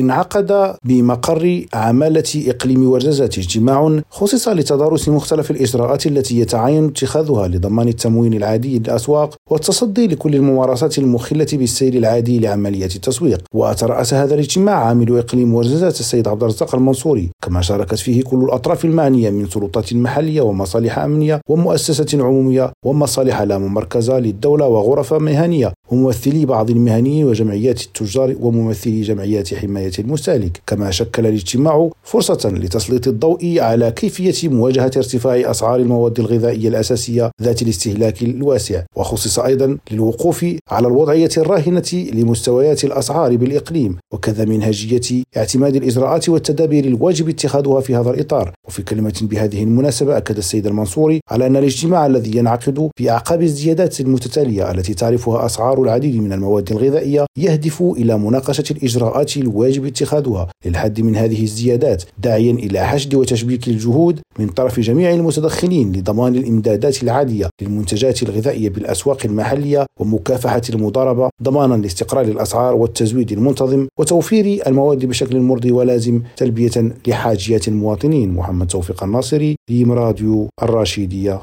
انعقد بمقر عمالة إقليم ورزازات اجتماع خصص لتدارس مختلف الإجراءات التي يتعين اتخاذها لضمان التموين العادي للأسواق والتصدي لكل الممارسات المخلة بالسير العادي لعملية التسويق. وترأس هذا الاجتماع عامل إقليم ورزازات السيد عبد الرزاق المنصوري كما شاركت فيه كل الأطراف المعنية من سلطات محلية ومصالح أمنية ومؤسسة عمومية ومصالح لا ممركزة للدولة وغرف مهنية وممثلي بعض المهنيين وجمعيات التجار وممثلي جمعيات حماية المستهلك. كما شكل الاجتماع فرصة لتسليط الضوء على كيفية مواجهة ارتفاع أسعار المواد الغذائية الأساسية ذات الاستهلاك الواسع. وخصص أيضا للوقوف على الوضعية الراهنة لمستويات الأسعار بالإقليم وكذا منهجية اعتماد الإجراءات والتدابير الواجب اتخاذها في هذا الإطار. وفي كلمة بهذه المناسبة أكد السيد المنصوري على أن الاجتماع الذي ينعقد في أعقاب الزيادات المتتالية التي تعرفها أسعار العديد من المواد الغذائية يهدف إلى مناقشة الإجراءات الواجب اتخاذها للحد من هذه الزيادات داعيا إلى حشد وتشبيك الجهود من طرف جميع المتدخلين لضمان الإمدادات العادية للمنتجات الغذائية بالأسواق المحلية ومكافحة المضاربة ضمانا لاستقرار الأسعار والتزويد المنتظم وتوفير المواد بشكل مرضي ولازم تلبية لحاجيات المواطنين. محمد توفيق الناصري راديو الراشيدية